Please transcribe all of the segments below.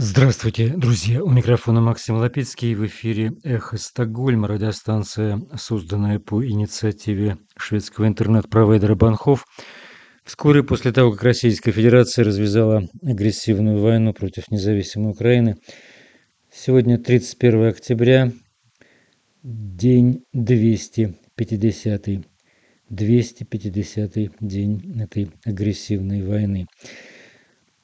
Здравствуйте, друзья! У микрофона Максим Лапицкий. В эфире «Эхо Стокгольма», радиостанция, созданная по инициативе шведского интернет-провайдера Банхов. Вскоре после того, как Российская Федерация развязала агрессивную войну против независимой Украины, сегодня 31 октября, день 250 250 день этой агрессивной войны.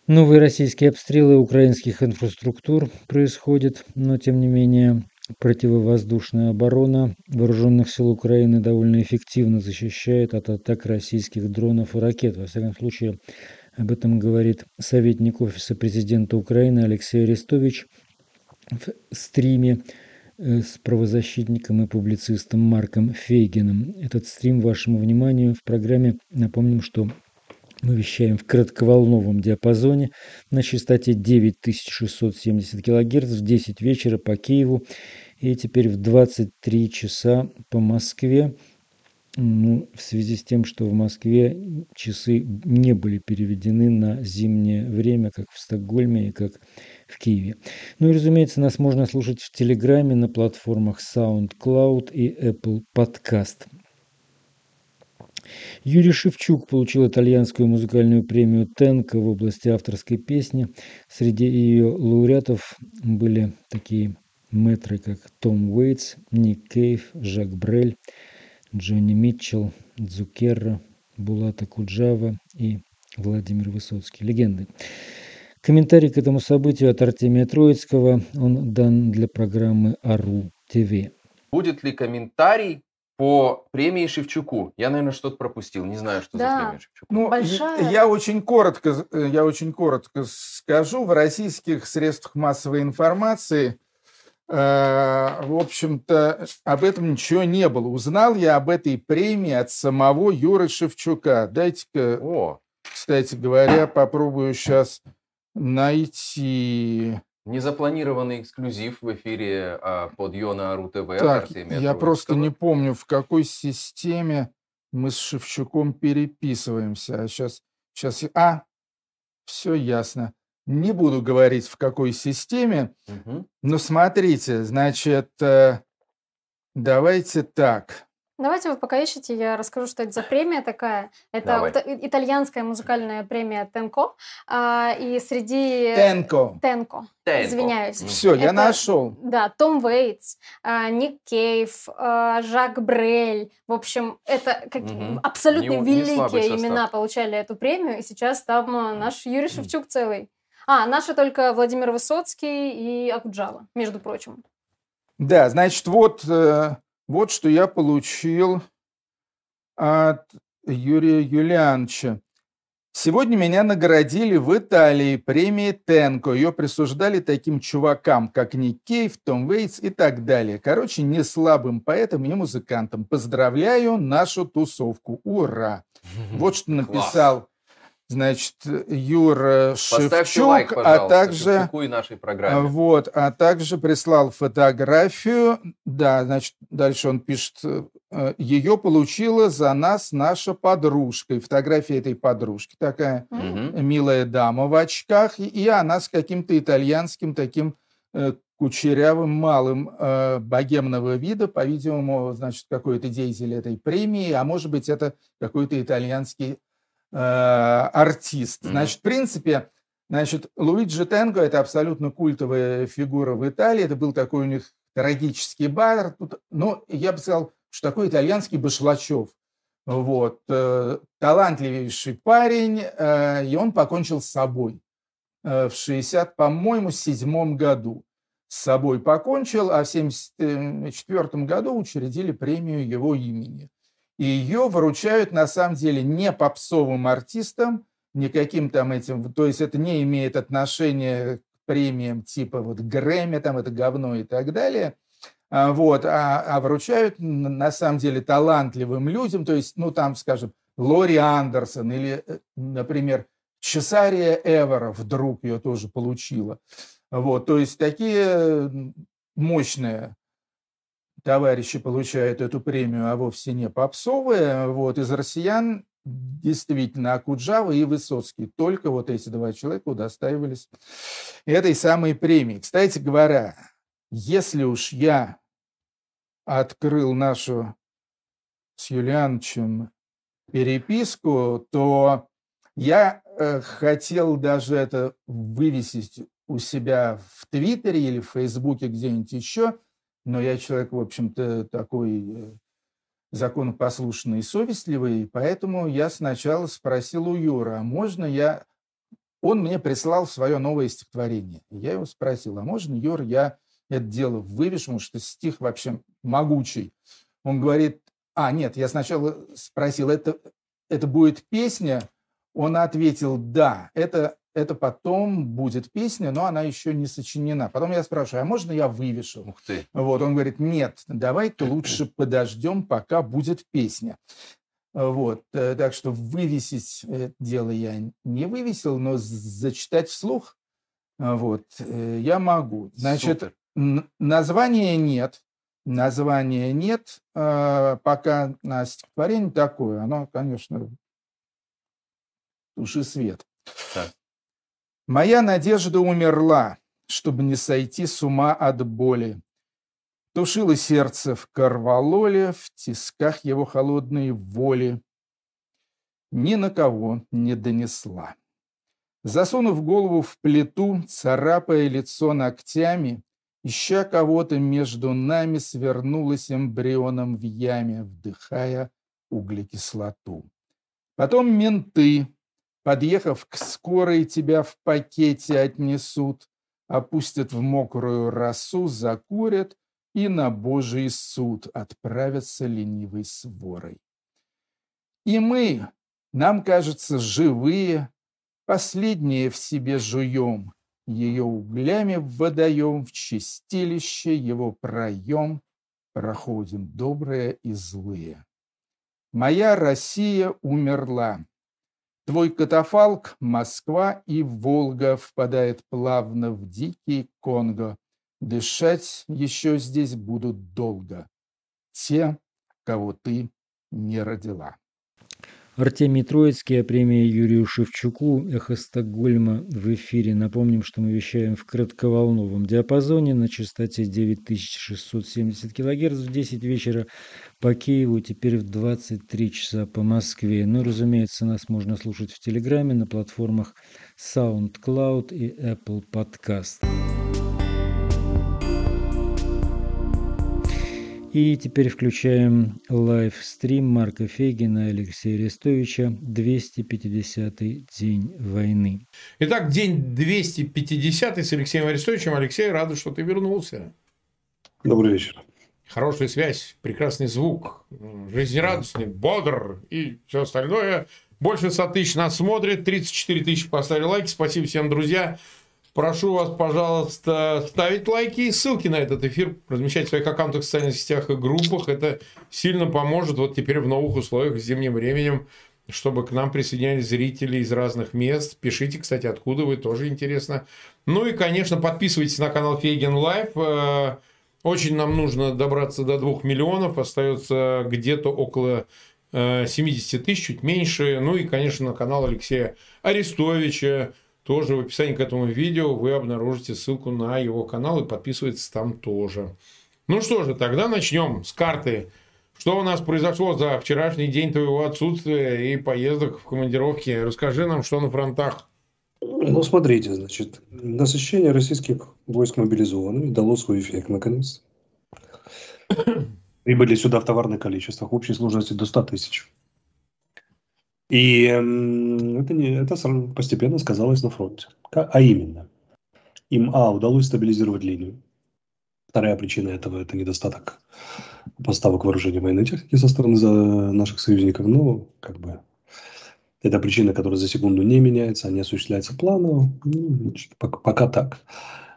Новые российские обстрелы украинских инфраструктур происходят, но тем не менее противовоздушная оборона вооруженных сил Украины довольно эффективно защищает от атак российских дронов и ракет. Во всяком случае, об этом говорит советник Офиса президента Украины Алексей Арестович в стриме э, с правозащитником и публицистом Марком Фейгином. Этот стрим вашему вниманию в программе. Напомним, что мы вещаем в кратковолновом диапазоне на частоте 9670 кГц в 10 вечера по Киеву и теперь в 23 часа по Москве. Ну, в связи с тем, что в Москве часы не были переведены на зимнее время, как в Стокгольме и как в Киеве. Ну и, разумеется, нас можно слушать в Телеграме на платформах SoundCloud и Apple Podcast. Юрий Шевчук получил итальянскую музыкальную премию Тенко в области авторской песни. Среди ее лауреатов были такие метры, как Том Уэйтс, Ник Кейв, Жак Брель, Джонни Митчелл, Дзукерра, Булата Куджава и Владимир Высоцкий. Легенды. Комментарий к этому событию от Артемия Троицкого. Он дан для программы АРУ ТВ. Будет ли комментарий по премии Шевчуку. Я, наверное, что-то пропустил. Не знаю, что Да. за премия Шевчуку. Ну, Большая. я очень коротко, э, я очень коротко скажу. В российских средствах массовой информации, э, в общем-то, об этом ничего не было. Узнал я об этой премии от самого Юры Шевчука. Дайте-ка, О, кстати говоря, попробую сейчас найти. Незапланированный эксклюзив в эфире а, под Йона ТВ. Так, я просто не помню, в какой системе мы с Шевчуком переписываемся. А сейчас, сейчас, а, все ясно. Не буду говорить, в какой системе, Мгм. но смотрите, значит, э, давайте так. Давайте вы пока ищете, я расскажу, что это за премия такая. Это Давай. вот и- итальянская музыкальная премия Тенко. а, и среди... Тенко. Тенко. Тенко. Извиняюсь. Все, я Это- нашел. Да, Том Уэйтс, а, Ник Кейв, а, Жак Брель. В общем, это как- Мгм. абсолютно Не- не великие состав. имена получали эту премию. И сейчас там а, наш Юрий Шевчук целый. А, наши только Владимир Высоцкий и Акуджава, между прочим. Да, значит, вот, э, вот что я получил от Юрия Юлиановича. Сегодня меня наградили в Италии премией Тенко. Ее присуждали таким чувакам, как Ник Кейв, Том Вейтс и так далее. Короче, не слабым поэтам и музыкантам. Поздравляю нашу тусовку. Ура! Вот что написал, значит, Юра Поставьте Шевчук, лайк, а также... Нашей А, программе. Вот, а также прислал фотографию. Да, значит, дальше он пишет, э, ее получила за нас наша подружка. И фотография этой подружки такая Мгм. милая дама в очках, и- и она с каким-то итальянским таким э, кучерявым малым э, богемного вида, по-видимому, значит, какой-то деятель этой премии, а может быть, это какой-то итальянский э, артист. Значит, в принципе, значит, Луиджи Тенго – это абсолютно культовая фигура в Италии, это был такой у них трагический бар, Тут, ну, я бы сказал, что такой итальянский Башлачев. Вот. э, талантливейший парень, э, и он покончил с собой в 60, по-моему, седьмом году. С собой покончил, а в 74 году учредили премию его имени. И ее вручают, на самом деле, не попсовым артистам, никаким там этим, то есть это не имеет отношения к премиям типа вот Грэмми, там это говно и так далее, а, вот, а, а вручают на самом деле талантливым людям, то есть, ну там, скажем, Лори Андерсон или, э, например, Чесария Эвера вдруг ее тоже получила. Вот, то есть такие мощные товарищи получают эту премию, а вовсе не попсовые. Вот, из россиян действительно Акуджава и Высоцкий. Только вот эти два человека удостаивались этой самой премии. Кстати говоря, если уж я открыл нашу с Юлиановичем переписку, то я э, хотел даже это вывесить у себя в Твиттере или в Фейсбуке где-нибудь еще, но я человек, в общем-то, такой э, законопослушный и совестливый, поэтому я сначала спросил у Юра, а можно я... Он мне прислал свое новое стихотворение. Я его спросил, а можно, Юр, я это дело вывешу, потому что стих вообще могучий. Он говорит, а, нет, я сначала спросил, это, это будет песня? Он ответил, да, это это потом будет песня, но она еще не сочинена. Потом я спрашиваю, а можно я вывешу? Ух ты. Вот, он говорит, нет, давай-ка лучше подождем, пока будет песня. Вот, э, так что вывесить дело я не вывесил, но зачитать вслух вот, э, я могу. Значит, Супер. названия нет, названия нет, э, пока на стихотворение такое, оно, конечно, туши свет. Так. Моя надежда умерла, чтобы не сойти с ума от боли. Тушило сердце в корвалоле, в тисках его холодной воли. Ни на кого не донесла. Засунув голову в плиту, царапая лицо ногтями, ища кого-то между нами, свернулась эмбрионом в яме, вдыхая углекислоту. Потом менты, Подъехав к скорой, тебя в пакете отнесут, опустят в мокрую росу, закурят и на Божий суд отправятся ленивой сворой. И мы, нам кажется, живые, последние в себе жуем, ее углями водоем в чистилище его проем проходим добрые и злые. Моя Россия умерла, Твой катафалк Москва и Волга впадает плавно в дикий Конго. Дышать еще здесь будут долго. Те, кого ты не родила. Артемий Троицкий, а премия Юрию Шевчуку «Эхо Стокгольма» в эфире. Напомним, что мы вещаем в кратковолновом диапазоне на частоте 9670 кГц в 10 вечера по Киеву, теперь в 23 часа по Москве. Ну, разумеется, нас можно слушать в Телеграме на платформах SoundCloud и Apple Podcast. И теперь включаем лайвстрим Марка Фейгина и Алексея Арестовича «250-й день войны». Итак, день 250 с Алексеем Арестовичем. Алексей, рада, что ты вернулся. Добрый вечер. Хорошая связь, прекрасный звук, жизнерадостный, бодр и все остальное. Больше 100 тысяч нас смотрит, 34 тысячи поставили лайки. Спасибо всем, друзья. Прошу вас, пожалуйста, ставить лайки и ссылки на этот эфир, размещать в своих аккаунтах в социальных сетях и группах. Это сильно поможет вот теперь в новых условиях с зимним временем, чтобы к нам присоединялись зрители из разных мест. Пишите, кстати, откуда вы, тоже интересно. Ну и, конечно, подписывайтесь на канал Фейгин Live. Э, очень нам нужно добраться до 2 миллионов. Остается где-то около 70 э, тысяч, чуть меньше. Ну и, конечно, на канал Алексея Арестовича тоже в описании к этому видео вы обнаружите ссылку на его канал и подписывайтесь там тоже. Ну что же, тогда начнем с карты. Что у нас произошло за вчерашний день твоего отсутствия и поездок в командировки? Расскажи нам, что на фронтах. Ну, смотрите, значит, насыщение российских войск мобилизованными дало свой эффект наконец. Прибыли сюда в товарных количествах, общей сложности до 100 тысяч. И это, не, это постепенно сказалось на фронте. А именно, им, а, удалось стабилизировать линию. Вторая причина этого – это недостаток поставок вооружения военной техники со стороны наших союзников. Но, как бы, это причина, которая за секунду не меняется, а не осуществляется планово. Ну, пока так.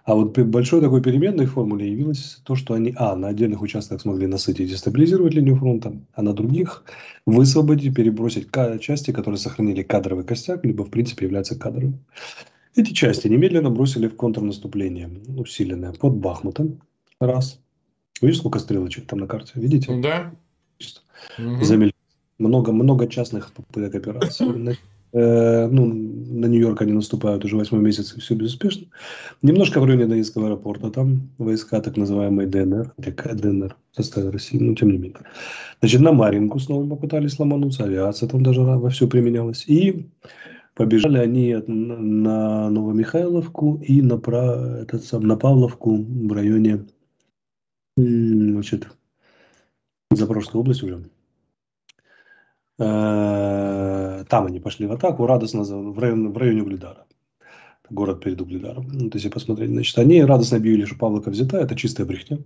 А вот большой такой переменной формуле явилось то, что они, а, на отдельных участках смогли насытить и стабилизировать линию фронта, а на других высвободить, перебросить части, которые сохранили кадровый костяк, либо, в принципе, являются кадровыми. Эти части немедленно бросили в контрнаступление, усиленное под Бахмутом. Раз. Видишь, сколько стрелочек там на карте? Видите? Да. Угу. Много, много частных попыток операций. Э, ну, на Нью-Йорк они наступают уже восьмой месяц, и все безуспешно. Немножко в районе Донецкого аэропорта, там войска так называемые ДНР, хотя ДНР в составе России, но тем не менее. Значит, на Маринку снова попытались ломануться, авиация там даже во все применялась. И побежали они на Новомихайловку и на, этот сам, на Павловку в районе значит, Запорожской области уже. Э, там они пошли в атаку, радостно в районе, в районе Угледара. Город перед Угледаром. Вот если посмотреть, значит, они радостно объявили, что Павловка взята, это чистая брехня.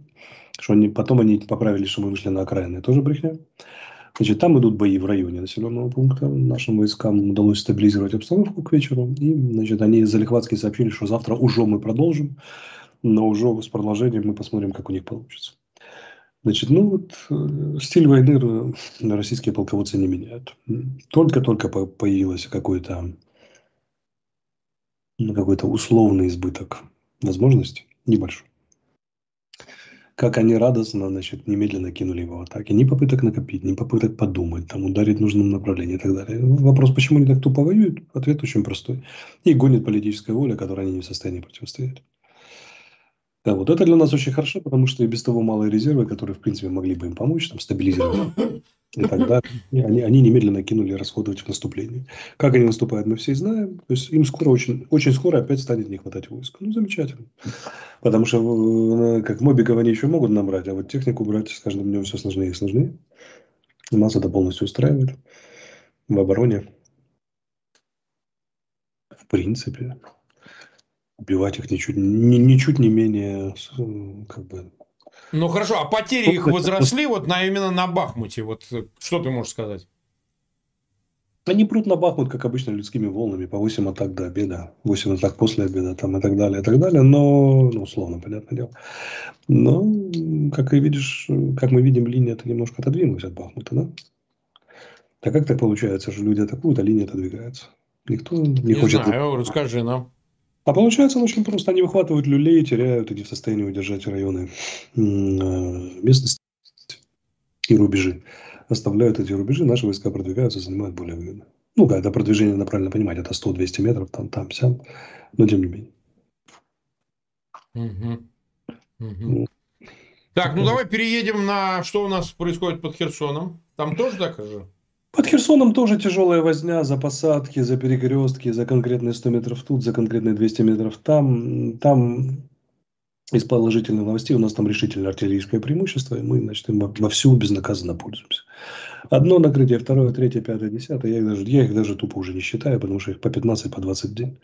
Что они, потом они поправили, что мы вышли на окраины, тоже брехня. Значит, там идут бои в районе населенного пункта. Нашим войскам удалось стабилизировать обстановку к вечеру. И, значит, они залихватски сообщили, что завтра уже мы продолжим. Но уже с продолжением мы посмотрим, как у них получится. Значит, ну вот э, стиль войны российские полководцы не меняют. Только-только появился какой-то ну, какой-то условный избыток возможностей, небольшой. Как они радостно, значит, немедленно кинули его в атаки. Ни попыток накопить, ни попыток подумать, там, ударить в нужном направлении и так далее. Вопрос, почему они так тупо воюют? Ответ очень простой. И гонит политическая воля, которой они не в состоянии противостоять. Да, вот это для нас очень хорошо, потому что и без того малые резервы, которые, в принципе, могли бы им помочь, там, стабилизировать и так далее, они, они немедленно кинули расходовать в наступлении. Как они наступают, мы все знаем. То есть им скоро, очень, очень скоро опять станет не хватать войск. Ну, замечательно. Потому что, э, как мобиков они еще могут набрать, а вот технику брать с каждым днем все сложнее и сложнее. Нас это полностью устраивает в обороне. В принципе убивать их ничуть, ни, ничуть не менее как бы ну хорошо, а потери их возросли вот на, именно на Бахмуте? Вот э, что ты можешь сказать? Они прут на Бахмут, как обычно, людскими волнами, по 8 атак до обеда, 8 атак после обеда, там и так далее, и так далее, но, ну, условно, понятное дело. Но, как и видишь, как мы видим, линия это немножко отодвинулась от Бахмута, да? Так как так получается, что люди атакуют, а линия отодвигается? Никто не, не хочет... знаю, расскажи нам. А получается очень просто. Они выхватывают люлей, теряют, и не в состоянии удержать районы э, местности и рубежи. Оставляют эти рубежи, наши войска продвигаются, занимают более выгодно. Ну да, это продвижение, надо правильно понимать, это 100-200 метров, там, там, сям, но тем не менее. Угу. Угу. Так, ну давай переедем на что у нас происходит под Херсоном. Там тоже так же? Под Херсоном тоже тяжелая возня за посадки, за перекрестки, за конкретные 100 метров тут, за конкретные 200 метров там. Там из положительных новостей у нас там решительное артиллерийское преимущество, и мы, значит, им во всю безнаказанно пользуемся. Одно накрытие, второе, третье, пятое, десятое, я их даже, я их даже тупо уже не считаю, потому что их по 15, по 20 дней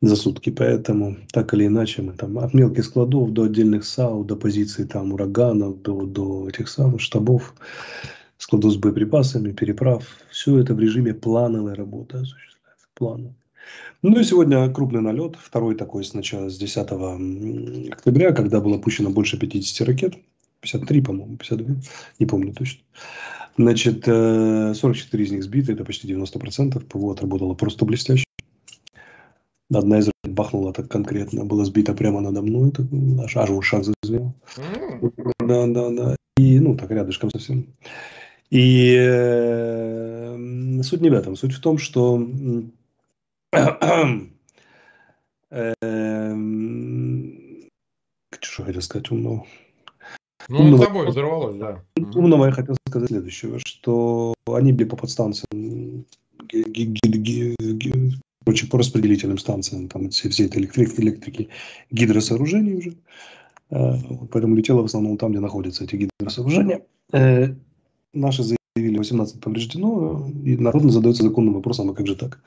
за сутки. Поэтому так или иначе мы там от мелких складов до отдельных САУ, до позиций там ураганов, до, до этих самых штабов складов с боеприпасами, переправ. Все это в режиме плановой работы осуществляется. Планово. Ну и сегодня крупный налет, второй такой сначала с 10 октября, когда было пущено больше 50 ракет, 53, по-моему, 52, не помню точно. Значит, 44 э, из них сбиты, это почти 90%, ПВО отработало просто блестяще. Одна из ракет бахнула так конкретно, была сбита прямо надо мной, это аж, аж ушах зазвенел. Да, да, да. И, ну, так рядышком совсем. И э, суть не в этом. Суть в том, что э, что хотел сказать умного? Ну, умного, тобой взорвалось, да. Умного я хотел сказать следующего, что они были по подстанциям, короче, по распределительным станциям, там все, все этой электрики, электрики, гидросооружений уже. Э, поэтому летело в основном там, где находятся эти гидросооружения. Наши заявили 18 повреждено, и народно задается законным вопросом, а как же так?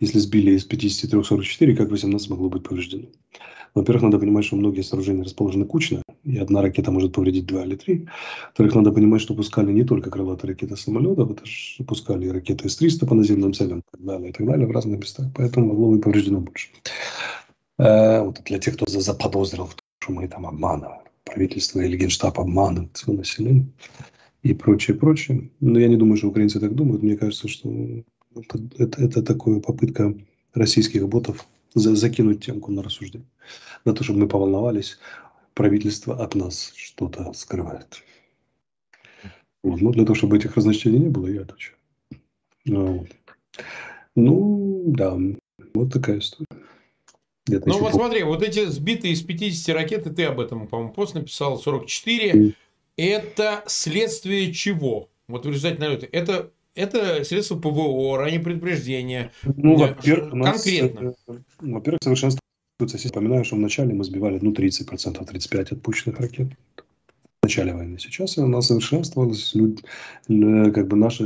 Если сбили из 53 44, как 18 могло быть повреждено? Во-первых, надо понимать, что многие сооружения расположены кучно, и одна ракета может повредить два или три. Во-вторых, надо понимать, что пускали не только крылатые ракеты самолетов, это пускали ракеты С-300 по наземным целям и так далее, и так далее в разных местах. Поэтому могло быть повреждено больше. Э, вот для тех, кто заподозрил что мы там обманываем, правительство или генштаб обманывает свое население и прочее, прочее. Но я не думаю, что украинцы так думают. Мне кажется, что это, это, это такая попытка российских ботов за, закинуть темку на рассуждение. На то, чтобы мы поволновались, правительство от нас что-то скрывает. Вот. Ну, для того, чтобы этих разночтений не было, я отвечаю. Вот. Ну, да, вот такая история. Ну, вот смотри, вот эти сбитые из 50 ракет, и ты об этом, по-моему, пост написал, 44, mm. Это следствие чего? Вот в результате налета. Это, это средства ПВО, ранее предупреждения. Ну, во-первых, конкретно. Э, во-первых, совершенствуется. Вспоминаю, что вначале мы сбивали ну, 30%, 35% отпущенных ракет в начале войны. Сейчас она совершенствовалась, как бы наши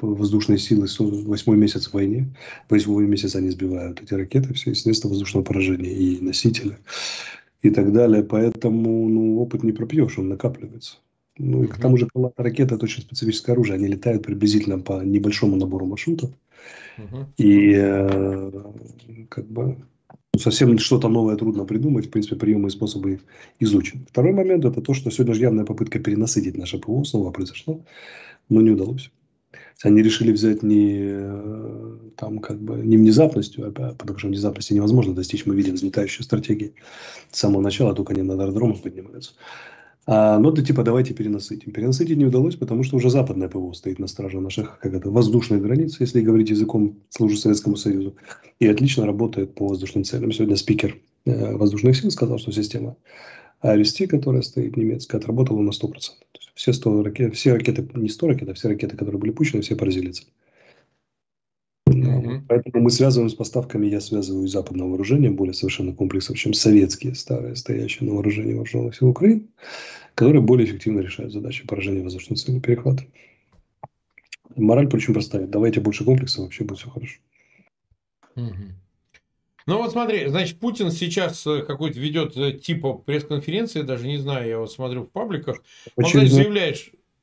воздушные силы, восьмой месяц в войне, восьмой месяц они сбивают эти ракеты, все, и средства воздушного поражения, и носители, и так далее. Поэтому ну, опыт не пропьешь, он накапливается. Ну и к тому же ракеты это очень специфическое оружие. Они летают приблизительно по небольшому набору маршрутов. Uh-huh. И э, как бы совсем что-то новое трудно придумать. В принципе, приемы и способы изучены. Второй момент – это то, что сегодня же явная попытка перенасытить наше ПВО снова произошла, но не удалось. Они решили взять не, э, там, как бы, не внезапностью, а потому что внезапности невозможно достичь. Мы видим взлетающие стратегии с самого начала, только они над аэродромом поднимаются. А, но да, типа давайте перенасытим. Перенасытить не удалось, потому что уже западное ПВО стоит на страже наших как это, воздушных границ, если говорить языком службы Советскому Союзу, и отлично работает по воздушным целям. Сегодня спикер э, воздушных сил сказал, что система АРСТ, которая стоит немецкая, отработала на 100%. Все, 100 ракет, все ракеты, не 100 ракет, а все ракеты, которые были пущены, все поразили цель. Mm-hmm. Поэтому мы связываем с поставками, я связываю западного вооружения, более совершенно комплексов, чем советские старые, стоящие на вооружении вооруженных сил Украины, которые более эффективно решают задачи поражения воздушной цели перехвата. Мораль причем простая. Давайте больше комплексов, вообще будет все хорошо. Mm-hmm. Ну вот смотри, значит, Путин сейчас э, какой-то ведет э, типа пресс-конференции, даже не знаю, я вот смотрю в пабликах. Он, значит, заявляет,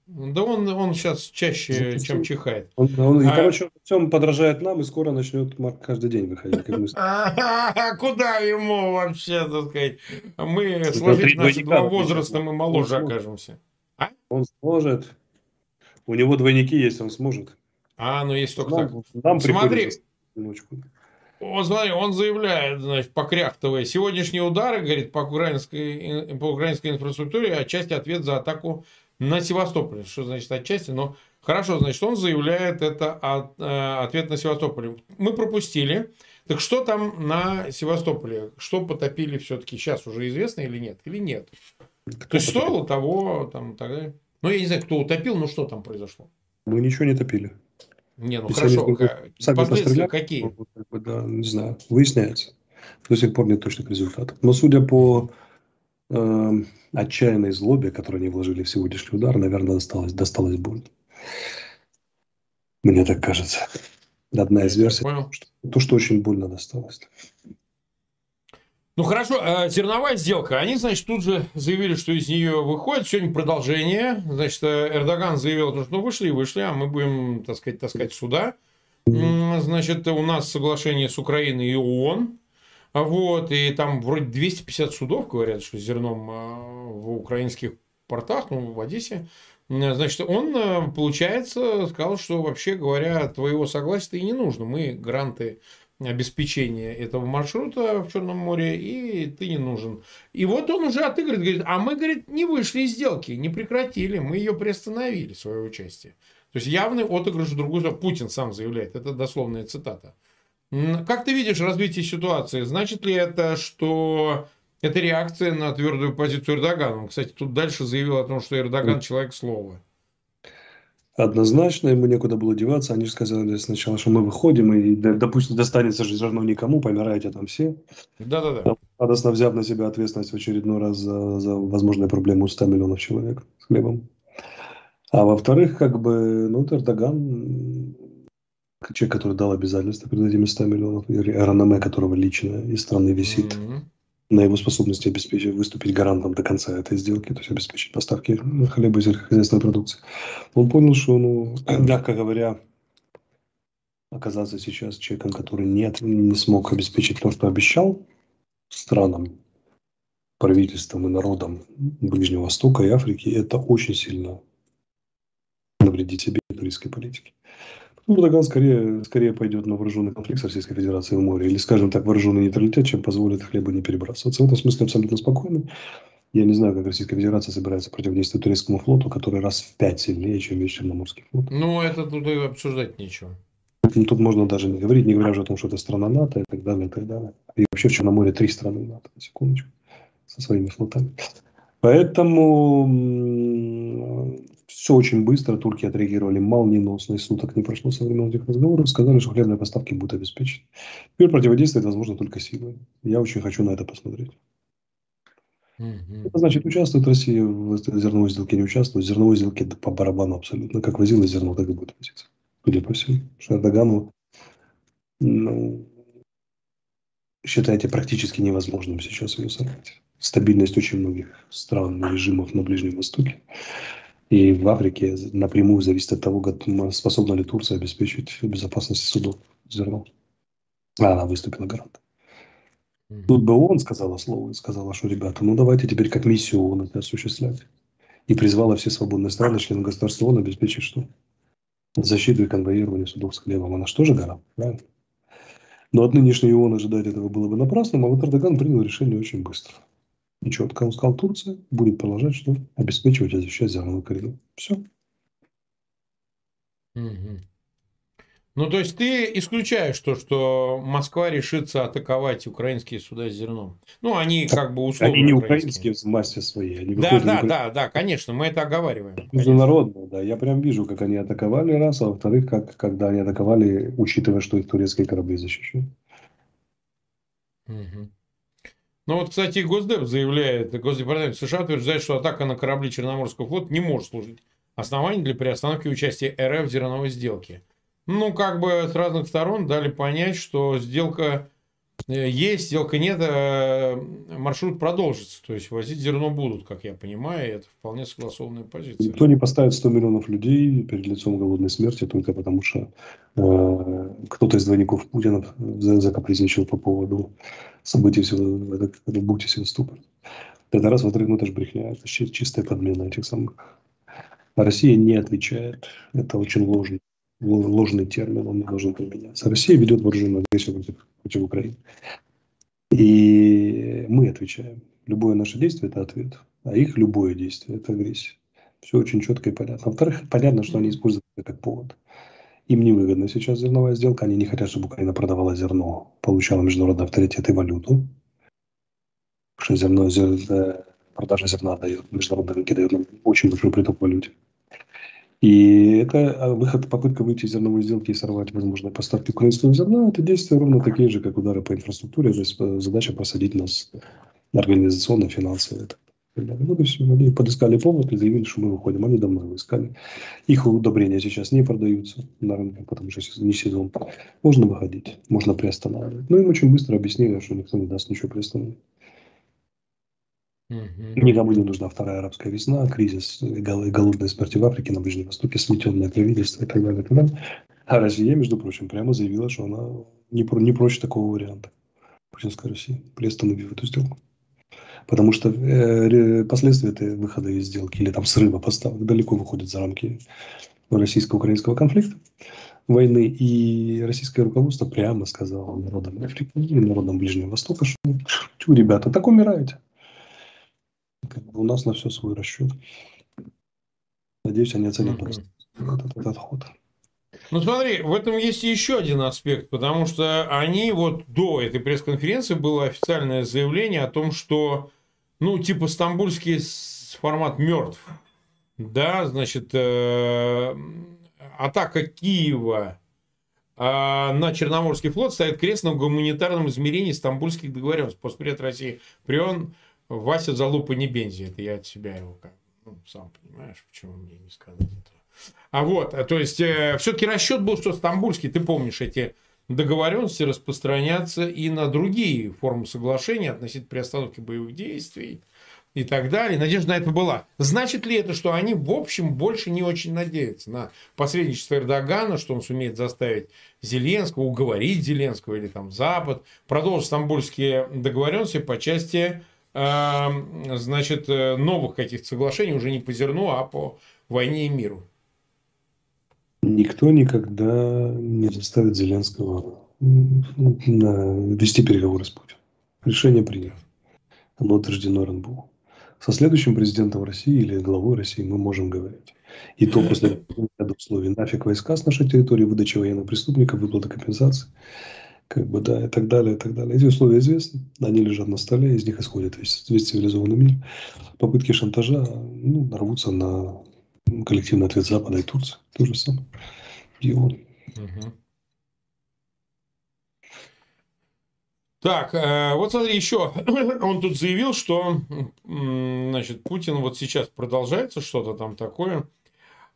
да он, он сейчас чаще, чем чихает. Он, он, а... короче, всем подражает нам, и скоро начнет Марк каждый день выходить. А куда ему вообще, так сказать? Мы сложить наши два возраста, мы моложе окажемся. А? Он сможет. У него двойники есть, он сможет. А, ну есть только так. Нам Смотри, он, смотри, он заявляет, значит, покряхтывая, сегодняшние удары, говорит, по украинской, по украинской инфраструктуре отчасти ответ за атаку на Севастополе. Что значит отчасти? Но хорошо, значит, он заявляет это от, э, ответ на Севастополе. Мы пропустили. Так что там на Севастополе? Что потопили все-таки сейчас уже известно или нет? Или нет? Кто То есть стоило того, там, тогда... Ну, я не знаю, кто утопил, но что там произошло? Мы ничего не топили. Не, ну Если хорошо, сами последствия какие? Как бы, да, не знаю, выясняется. До сих пор нет точных результатов. Но судя по э, отчаянной злобе, которую они вложили в сегодняшний удар, наверное, досталось, досталось больно. Мне так кажется. Одна из версий. Что, то, что очень больно досталось. Ну хорошо, э, зерновая сделка. Они, значит, тут же заявили, что из нее выходит. Сегодня продолжение. Значит, э, Эрдоган заявил, что ну вышли и вышли, а мы будем, так сказать, таскать сюда. Значит, у нас соглашение с Украиной и ООН. Вот, и там вроде 250 судов, говорят, что зерном э, в украинских портах, ну, в Одессе. Значит, он, получается, сказал, что вообще говоря, твоего согласия и не нужно. Мы гранты обеспечения этого маршрута в Черном море, и ты не нужен. И вот он уже отыгрывает, говорит, а мы, говорит, не вышли из сделки, не прекратили, мы ее приостановили, свое участие. То есть явный отыгрыш в другую сторону. Путин сам заявляет, это дословная цитата. Как ты видишь развитие ситуации? Значит ли это, что это реакция на твердую позицию Эрдогана? Он, кстати, тут дальше заявил о том, что Эрдоган человек слова однозначно, ему некуда было деваться. Они же сказали сначала, что мы выходим, и, допустим, достанется же равно никому, помираете там все. Да-да-да. Радостно взяв на себя ответственность в очередной раз за, за возможные проблемы у 100 миллионов человек с хлебом. А во-вторых, как бы, ну, Эрдоган, человек, который дал обязательства перед этими 100 миллионов, и реноме которого лично из страны висит. Mm-hmm на его способности обеспечить, выступить гарантом до конца этой сделки, то есть обеспечить поставки хлеба и сельскохозяйственной продукции. Он понял, что, ну, мягко говоря, оказаться сейчас человеком, который нет, не смог обеспечить то, что обещал странам, правительствам и народам Ближнего Востока и Африки, это очень сильно навредит себе и политике. Ну, Эрдоган скорее, скорее пойдет на вооруженный конфликт с Российской Федерацией в море, или, скажем так, вооруженный нейтралитет, чем позволит хлеба не перебрасываться. В этом смысле абсолютно спокойно. Я не знаю, как Российская Федерация собирается противодействовать турецкому флоту, который раз в пять сильнее, чем весь Черноморский флот. Ну, это тут и обсуждать нечего. Ну, Тут можно даже не говорить, не говоря уже о том, что это страна НАТО и так далее, и так далее. И вообще в Черном море три страны НАТО, на секундочку, со своими флотами. Поэтому все очень быстро. Турки отреагировали молниеносно. И суток не прошло со времен этих разговоров. Сказали, что хлебные поставки будут обеспечены. Теперь противодействовать возможно только силой. Я очень хочу на это посмотреть. Это значит, участвует Россия в зерновой сделке, не участвует. В зерновой сделке по барабану абсолютно. Как возила зерно, так и будет возиться. Судя по всему. Что Эрдогану, ну, считаете практически невозможным сейчас ее сорвать. Стабильность очень многих стран и режимов на Ближнем Востоке и в Африке напрямую зависит от того, способна ли Турция обеспечить безопасность судов зерном. А она выступила гарантом. Тут бы ООН сказала слово и сказала, что, ребята, ну давайте теперь как миссию ООН это осуществлять. И призвала все свободные страны, члены государства ООН, обеспечить что? Защиту и конвоирование судов с хлебом. Она что же гарант, правильно? Но от нынешней ООН ожидать этого было бы напрасным, а вот Эрдоган принял решение очень быстро. И четко он сказал, Турция будет продолжать что? Обеспечивать и защищать зерновой коридор. Все. Мгм. Ну, то есть ты исключаешь то, что Москва решится атаковать украинские суда с зерном. Ну, они Так как бы условно Они не украинские в массе своей. Они Да, да, на да, да, конечно, мы это оговариваем. Международно, да. Я прям вижу, как они атаковали раз, а во-вторых, как, когда они атаковали, учитывая, что их турецкие корабли защищают. Мгм. Ну вот, кстати, Госдеп заявляет, Госдепартамент США утверждает, что атака на корабли Черноморского флота не может служить основанием для приостановки участия РФ в зерновой сделке. Ну, как бы с разных сторон дали понять, что сделка э, есть, сделка нет, э, маршрут продолжится. То есть возить зерно будут, как я понимаю, это вполне согласованная позиция. Никто не поставит 100 миллионов людей перед лицом голодной смерти только потому, что э, кто-то из двойников Путина за- закапризничал по поводу событий в это, это будьте Севастополь. Это раз, во-вторых, ну это же брехня, это чи- чистая подмена этих самых. А Россия не отвечает. Это очень ложный, ло- ложный термин, он не должен применяться. Россия ведет вооруженную агрессию против, против Украины. И мы отвечаем. Любое наше действие – это ответ. А их любое действие – это агрессия. Все очень четко и понятно. Во-вторых, понятно, что они используют это как повод. Им невыгодна сейчас зерновая сделка. Они не хотят, чтобы Украина продавала зерно, получала международный авторитет и валюту. Потому что зерно, зер- э, продажа зерна дает, международные рынки дают нам очень большой приток валюты. И это а, выход, попытка выйти из зерновой сделки и сорвать возможные поставки украинского зерна, это действия ровно такие же, как удары по инфраструктуре. То есть э, задача просадить нас организационно, финансово. и далее. Вот и все. Они подыскали повод и заявили, что мы выходим. Они давно его искали. Их удобрения сейчас не продаются на рынке, потому что не сезон. Можно выходить, можно приостанавливать. Но им очень быстро объяснили, что никто не даст ничего приостанавливать. Мгм. Никому не нужна вторая арабская весна, кризис и гол- и голодная смерть в Африке, на Ближнем Востоке, сметенное правительство и так далее. и так далее. А Россия, между прочим, прямо заявила, что она не, про- не прочь такого варианта. Путинская Россия, приостановив эту сделку. Потому что э, последствия этой выхода из сделки или там срыва поставок далеко выходят за рамки российско-украинского конфликта, войны. И российское руководство прямо сказало народам Африки и народам Ближнего Востока, что «Тьфу, ребята, так умираете. Как бы у нас на все свой расчет. Надеюсь, они оценят просто этот, этот ход. Ну смотри, в этом есть еще один аспект, потому что они вот до этой пресс-конференции было официальное заявление о том, что, ну, типа стамбульский формат мертв. Да, значит, э, атака Киева э, на Черноморский флот ставит крест на гуманитарном измерении стамбульских договоренностей. Постпред России Прион Вася Залупа не Бензи. Это я от себя его как ну, сам понимаешь, почему мне не сказать этого. А вот, а, то есть, все-таки расчет был, что стамбульский, ты помнишь, эти договоренности распространятся и на другие формы соглашения относительно приостановки боевых действий и так далее. Надежда на это была. Значит ли это, что они, в общем, больше не очень надеются на посредничество Эрдогана, что он сумеет заставить Зеленского, уговорить Зеленского или там Запад, продолжить стамбульские договоренности по части э, значит, новых каких-то соглашений, уже не по зерну, а по войне и миру. Никто никогда не заставит Зеленского вести переговоры с Путиным. Решение принято. Оно утверждено РНБО. Со следующим президентом России или главой России мы можем говорить. И то после ряда условий. Нафиг войска с нашей территории, выдача военных преступников, выплата компенсации. Как бы, да, и так далее, и так далее. Эти условия известны, они лежат на столе, из них исходит весь, весь цивилизованный мир. Попытки шантажа ну, нарвутся на коллективный ответ Запада и Турции. То же самое. И он. Так, э, вот смотри, еще он тут заявил, что, значит, Путин вот сейчас продолжается что-то там такое.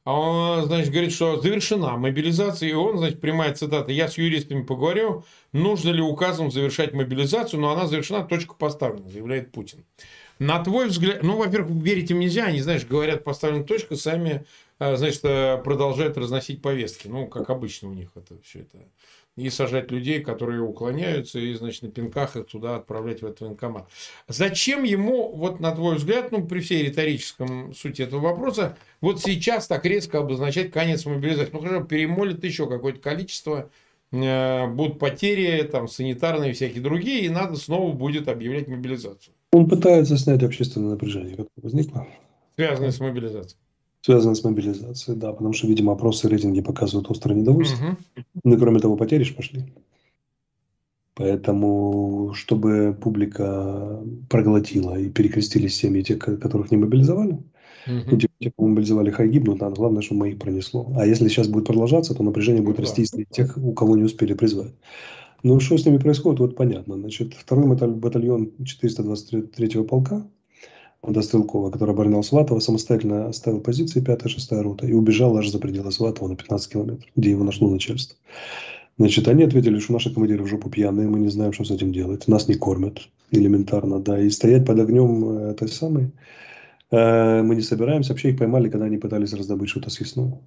А он, значит, говорит, что завершена мобилизация, и он, значит, прямая цитата, я с юристами поговорю, нужно ли указом завершать мобилизацию, но она завершена, точка поставлена, заявляет Путин. На твой взгляд, ну, во-первых, верить им нельзя, они, знаешь, говорят поставлена точка, сами, э, значит, э, продолжают разносить повестки, ну, как обычно у них это все это. И сажать людей, которые уклоняются, и, значит, на пинках их туда отправлять в этот военкомат. Зачем ему, вот на твой взгляд, ну, при всей риторическом сути этого вопроса, вот сейчас так резко обозначать конец мобилизации? Ну, хорошо, перемолят еще какое-то количество, э, будут потери, там, санитарные всякие другие, и надо снова будет объявлять мобилизацию, Он пытается снять общественное напряжение, которое возникло, связанное с мобилизацией. связанное с мобилизацией, да, потому что, видимо, опросы и рейтинги показывают острое недовольство. Мгм. Ну и кроме того, потери пошли. Поэтому, чтобы публика проглотила и перекрестились семьи тех, ко- которых не мобилизовали, ну, Мгм. те, кого мобилизовали, хай гибнут, надо, главное, чтобы моих пронесло. А если сейчас будет продолжаться, то напряжение Ну будет да. расти среди тех, у кого не успели призвать. Ну, что с ними происходит, вот понятно. Значит, второй баталь- батальон 423-го полка, Водострелкова, который оборонял Сватово, самостоятельно оставил позиции 5-6 рота и убежал аж за пределы Сватова на 15 километров, где его нашло начальство. Значит, они ответили, что наши командиры в жопу пьяные, мы не знаем, что с этим делать. Нас не кормят элементарно, да. И стоять под огнем э, этой самой э, мы не собираемся. Вообще их поймали, когда они пытались раздобыть что-то съестное.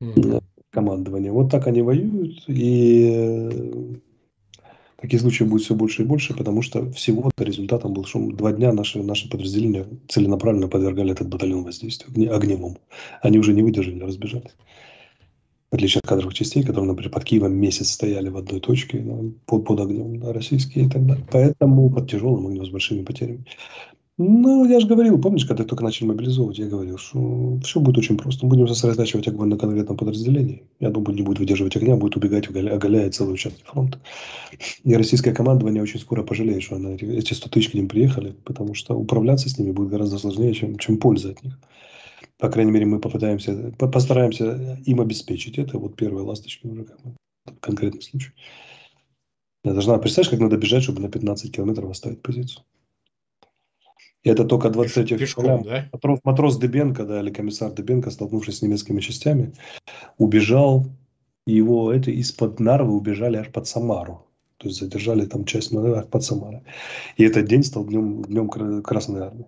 Мгм. Командование. Вот так они воюют. И э, таких случаев будет все больше и больше, потому что всего-то результатом был, что два дня наши, наши подразделения целенаправленно подвергали этот батальон воздействию огне- огневому. Они уже не выдержали, разбежались. В отличие от кадровых частей, которые, например, под Киевом месяц стояли в одной точке да, под, под огнем, да, российские и так далее. Поэтому под тяжелым огнем с большими потерями. Ну, я же говорил, помнишь, когда только начали мобилизовывать, я говорил, что все будет очень просто. Будем сосредотачивать огонь на конкретном подразделении. Я думаю, не будет выдерживать огня, будет убегать, оголя- оголяя целый участок фронта. И российское командование очень скоро пожалеет, что она, эти, эти 100 тысяч к ним приехали, потому что управляться с ними будет гораздо сложнее, чем, чем польза от них. По крайней мере, мы попытаемся, по- постараемся им обеспечить это. Вот первые ласточки уже как бы, конкретный случай. Я должна, представляешь, как надо бежать, чтобы на 15 километров оставить позицию. И это только 23 Пешком, февраля. да? Матрос, матрос Дебенко, да, или комиссар Дебенко, столкнувшись с немецкими частями, убежал, и его это из-под Нарвы убежали аж под Самару. То есть задержали там часть под Самарой. И этот день стал днем, днем Кра- Красной Армии.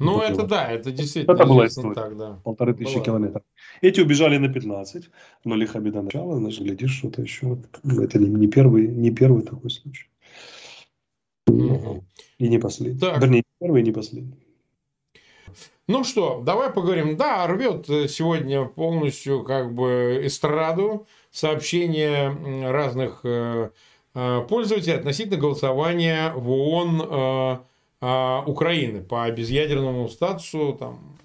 Ну, Вот это его. да, это действительно Это была история. так, да. Полторы тысячи Была. километров. Эти убежали на 15, но лиха беда начала, значит, глядишь, что-то еще. Это не, не, первый, не первый такой случай. И не последний. Так. Вернее, не первый и не последний. Ну что, давай поговорим. Да, рвет э, сегодня полностью как бы эстраду сообщения разных э, э, пользователей относительно голосования в ООН Украины по безъядерному статусу там,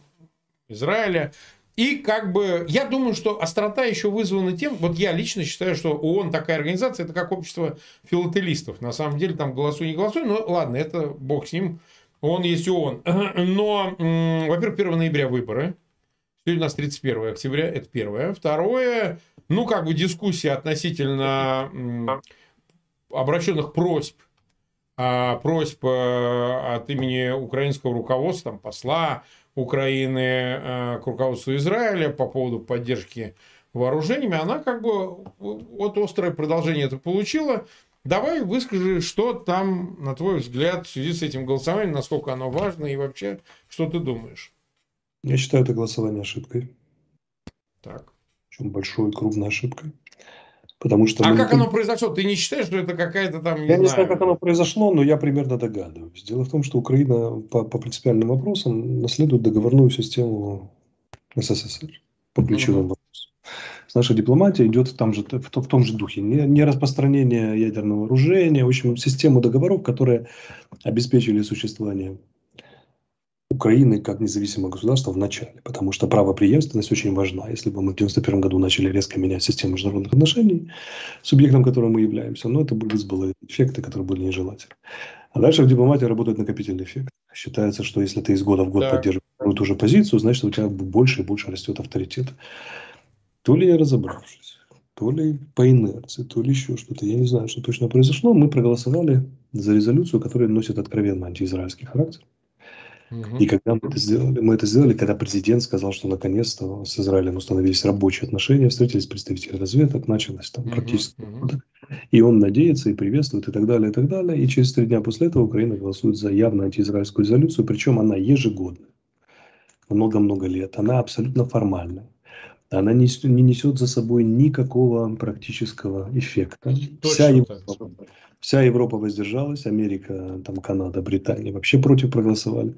Израиля. И как бы, я думаю, что острота еще вызвана тем, вот я лично считаю, что ООН такая организация, это как общество филателистов. На самом деле там голосуй, не голосуй, но ладно, это бог с ним, ООН есть ООН. Но, во-первых, 1 ноября выборы. Сегодня у нас 31 октября, это первое. Второе, ну, как бы дискуссия относительно обращенных просьб, а, просьб э, от имени украинского руководства, там, посла Украины э, к руководству Израиля по поводу поддержки вооружениями, она как бы вот острое продолжение это получила. Давай выскажи, что там, на твой взгляд, в связи с этим голосованием, насколько оно важно и вообще, что ты думаешь? Я считаю это голосование ошибкой. Так. Причем большой, крупной ошибкой. Потому что... А как не- оно произошло? Ты не считаешь, что это какая-то там, не Я не знаю, знаю, как оно произошло, но я примерно догадываюсь. Дело в том, что Украина по, по принципиальным вопросам наследует договорную систему СССР по ключевым Мгм. вопросам. Наша дипломатия идет в том же, в том- в том же духе. Не, не распространение ядерного вооружения, в общем, систему договоров, которые обеспечили существование Украины как независимого государства в начале, потому что правопреемственность очень важна. Если бы мы в 1991 году начали резко менять систему международных отношений, субъектом которым мы являемся, ну, это вызвало эффекты, которые были нежелательны. А дальше в дипломатии работает накопительный эффект. Считается, что если ты из года в год Так. поддерживаешь одну и ту же позицию, значит, у тебя больше и больше растет авторитет. То ли я разобравшись, то ли по инерции, то ли еще что-то. Я не знаю, что точно произошло. Мы проголосовали за резолюцию, которая носит откровенно антиизраильский характер. И когда мы это сделали, мы это сделали, когда президент сказал, что наконец-то с Израилем установились рабочие отношения, встретились представители разведок, началось там Мгм, практически. мгм. И он надеется и приветствует и так далее, и так далее. И через три дня после этого Украина голосует за явно антиизраильскую резолюцию, причем она ежегодно, много-много лет, она абсолютно формальная. Она не, не несет за собой никакого практического эффекта. Вся Точно Европа, так. Вся Европа воздержалась, Америка, там, Канада, Британия вообще против проголосовали.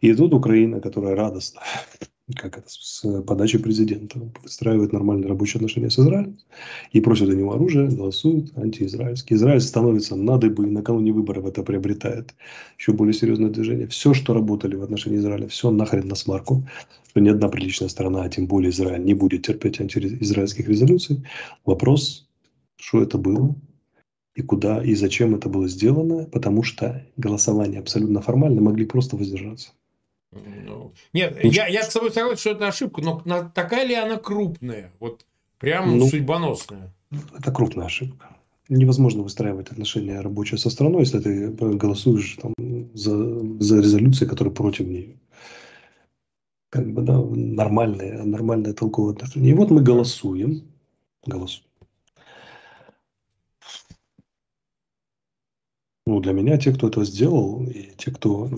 И тут Украина, которая радостно, как это, с подачи президента, выстраивает нормальные рабочие отношения с Израилем и просит у него оружие, голосует антиизраильский. Израиль становится на дыбы, накануне выборов это приобретает еще более серьезное движение. Все, что работали в отношении Израиля, все нахрен на смарку, что ни одна приличная страна, а тем более Израиль, не будет терпеть антиизраильских резолюций. Вопрос, что это было, и куда и зачем это было сделано, потому что голосование абсолютно формально могли просто воздержаться. Ну, Нет, я, я с тобой согласен, что это ошибка, но на- такая ли она крупная? Вот прям Ну, судьбоносная. Это крупная ошибка. Невозможно выстраивать отношения рабочие со страной, если ты голосуешь там, за, за резолюции, которые против нее. Как бы, да, нормальные, нормальные толковые отношения. И вот мы голосуем. Голосуем. Ну, для меня те, кто это сделал, и те, кто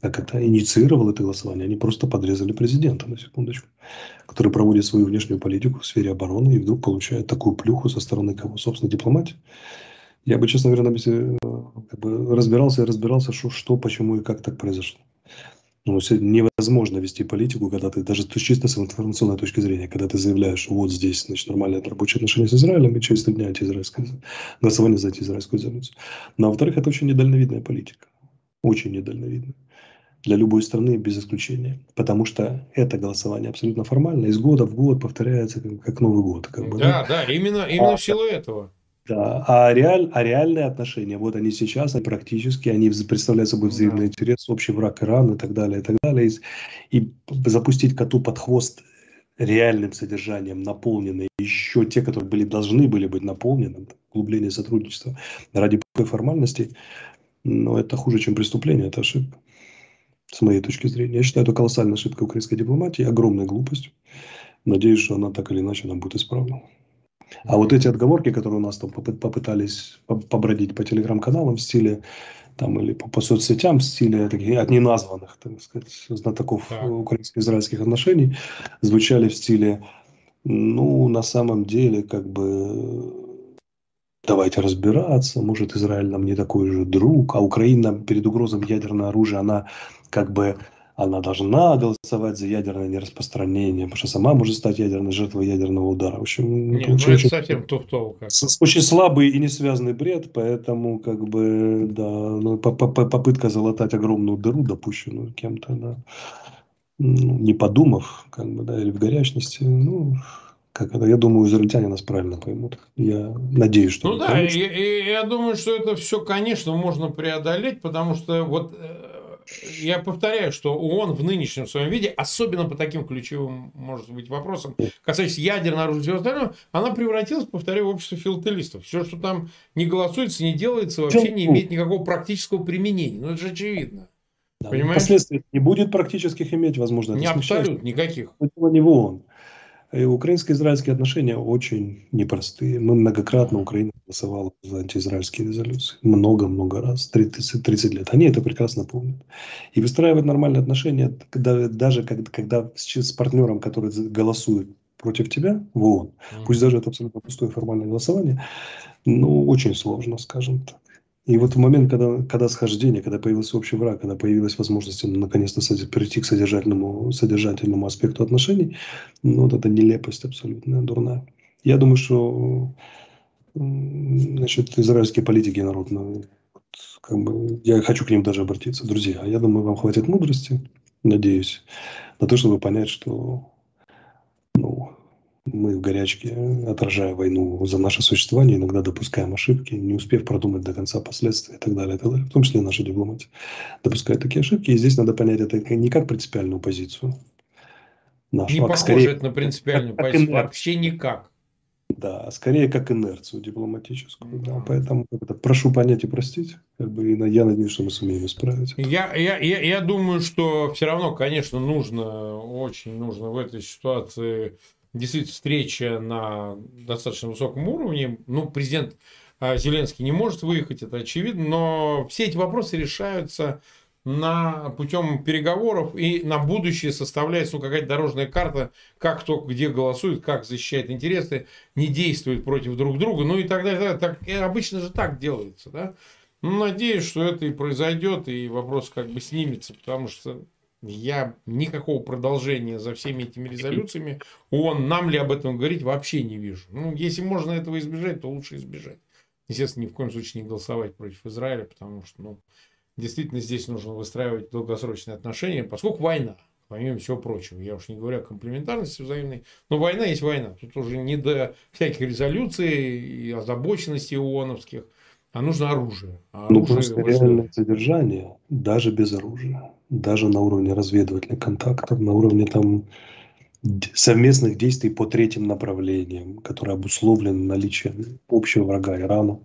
как это, инициировал это голосование, они просто подрезали президента, на секундочку, который проводит свою внешнюю политику в сфере обороны и вдруг получает такую плюху со стороны кого? Собственно, дипломатии. Я бы, честно говоря, э, как бы разбирался и разбирался, что, что, почему и как так произошло. Ну, невозможно вести политику, когда ты, даже чисто с информационной точки зрения, когда ты заявляешь, вот здесь, значит, нормальные рабочие отношения с Израилем, и через три дня антиизраильское голосование за антиизраильскую резолюцию. Но, во-вторых, это очень недальновидная политика. Очень недальновидная. Для любой страны без исключения. Потому что это голосование абсолютно формально, из года в год повторяется, как, как Новый год. Как бы, Да, да, именно, именно А, в силу этого. Да, а, реаль, а реальные отношения, вот они сейчас, они практически, они представляют собой взаимный интерес, общий враг Иран и так далее, и так далее. И, и запустить коту под хвост реальным содержанием, наполненные еще те, которые были, должны были быть наполнены, углубление сотрудничества ради формальности, но это хуже, чем преступление, это ошибка. С моей точки зрения. Я считаю, это колоссальная ошибка украинской дипломатии, огромная глупость. Надеюсь, что она так или иначе нам будет исправлена. А вот эти отговорки, которые у нас там попы- попытались по- побродить по телеграм-каналам в стиле там или по, по соцсетям в стиле таких от неназванных, так сказать, знатоков Так. украинско-израильских отношений, звучали в стиле, ну, на самом деле, как бы, давайте разбираться, может, Израиль нам не такой же друг, а Украина перед угрозой ядерного оружия, она как бы она должна голосовать за ядерное нераспространение, потому что сама может стать ядерной жертвой ядерного удара. В общем, Нет, это ну очень, это совсем туфтово как. очень слабый и несвязанный бред, поэтому как бы да, ну, по- по- по- попытка залатать огромную дыру, допущенную кем-то, да, ну, не подумав, как бы, да, или в горячности, ну, как это, я думаю, израильтяне нас правильно поймут. Я надеюсь, что Ну да, поймут. и я думаю, что это все, конечно, можно преодолеть, потому что вот э, я повторяю, что ООН в нынешнем своем виде, особенно по таким ключевым, может быть, вопросам, касаясь ядерного оружия и всего остального, она превратилась, повторяю, в общество филателистов. Все, что там не голосуется, не делается, вообще не имеет никакого практического применения. Ну, это же очевидно. Да, понимаешь? Последствий не будет практических иметь, возможно, Не абсолютно никаких. Дело не в ООН. И украинско-израильские отношения очень непростые. Мы многократно, Украина голосовала за антиизраильские резолюции. Много-много раз. 30, 30 лет. Они это прекрасно помнят. И выстраивать нормальные отношения, когда, даже когда, когда с, с партнером, который голосует против тебя в ООН, пусть даже это абсолютно пустое формальное голосование, ну, очень сложно, скажем так. И вот в момент, когда, когда схождение, когда появился общий враг, когда появилась возможность ну, наконец-то перейти к содержательному, содержательному аспекту отношений, ну, вот это нелепость абсолютная, дурная. Я думаю, что значит, израильские политики и народ, ну, вот, как бы, я хочу к ним даже обратиться. Друзья, я думаю, вам хватит мудрости надеюсь, на то, чтобы понять, что мы в горячке, отражая войну за наше существование, иногда допускаем ошибки, не успев продумать до конца последствия и так далее, и так далее. В том числе наши дипломаты допускают такие ошибки. И здесь надо понять это не как принципиальную позицию нашу, не а похоже скорее, это на принципиальную как, позицию, как вообще никак. Да, скорее как инерцию дипломатическую. Да. Да. Поэтому это, прошу понять и простить. Как бы, и я надеюсь, что мы сумеем исправить. Я, я, я, я думаю, что все равно, конечно, нужно, очень нужно в этой ситуации действительно встреча на достаточно высоком уровне. Ну, президент а, Зеленский не может выехать, это очевидно, но все эти вопросы решаются на путем переговоров и на будущее составляется ну, какая-то дорожная карта, как кто где голосует, как защищает интересы, не действует против друг друга, ну и так далее. Так, и обычно же так делается, да. Ну, надеюсь, что это и произойдет, и вопрос как бы снимется, потому что я никакого продолжения за всеми этими резолюциями он нам ли об этом говорить вообще не вижу. Ну, если можно этого избежать, то лучше избежать. Естественно, ни в коем случае не голосовать против Израиля, потому что, ну, действительно здесь нужно выстраивать долгосрочные отношения, поскольку война, помимо всего прочего. Я уж не говорю о комплементарности взаимной, но война есть война. Тут уже не до всяких резолюций и озабоченностей ООНовских, а нужно оружие. А ну, просто реальное содержание, даже без оружия, даже на уровне разведывательных контактов, на уровне там совместных действий по третьим направлениям, которые обусловлены наличием общего врага Ирана,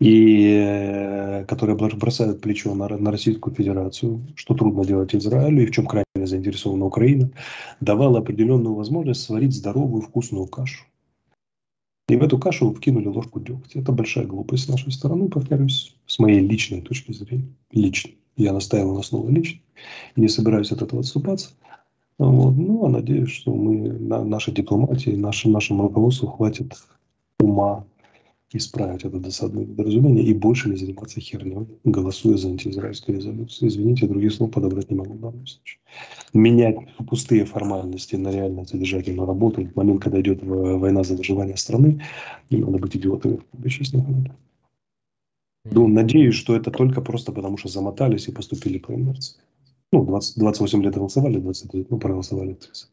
и э, которые бросают плечо на, на Российскую Федерацию, что трудно делать Израилю, и в чем крайне заинтересована Украина, давала определенную возможность сварить здоровую вкусную кашу. И в эту кашу вкинули ложку дегтя. Это большая глупость с нашей стороны, повторюсь, с моей личной точки зрения. Лично. Я настаиваю на слово лично. И не собираюсь от этого отступаться. Вот. Ну, а надеюсь, что мы, на, нашей дипломатии, нашим, нашему руководству хватит ума исправить это досадное недоразумение и больше не заниматься херней, голосуя за антиизраильскую резолюцию. Извините, других слов подобрать не могу в данном случае. Менять пустые формальности на реально содержательную работу в момент, когда идет война за выживание страны, не надо быть идиотами, честно говоря. Ну, надеюсь, что это только просто потому, что замотались и поступили по инерции. Ну, 20, 28 лет голосовали, 20 лет, ну, проголосовали 30.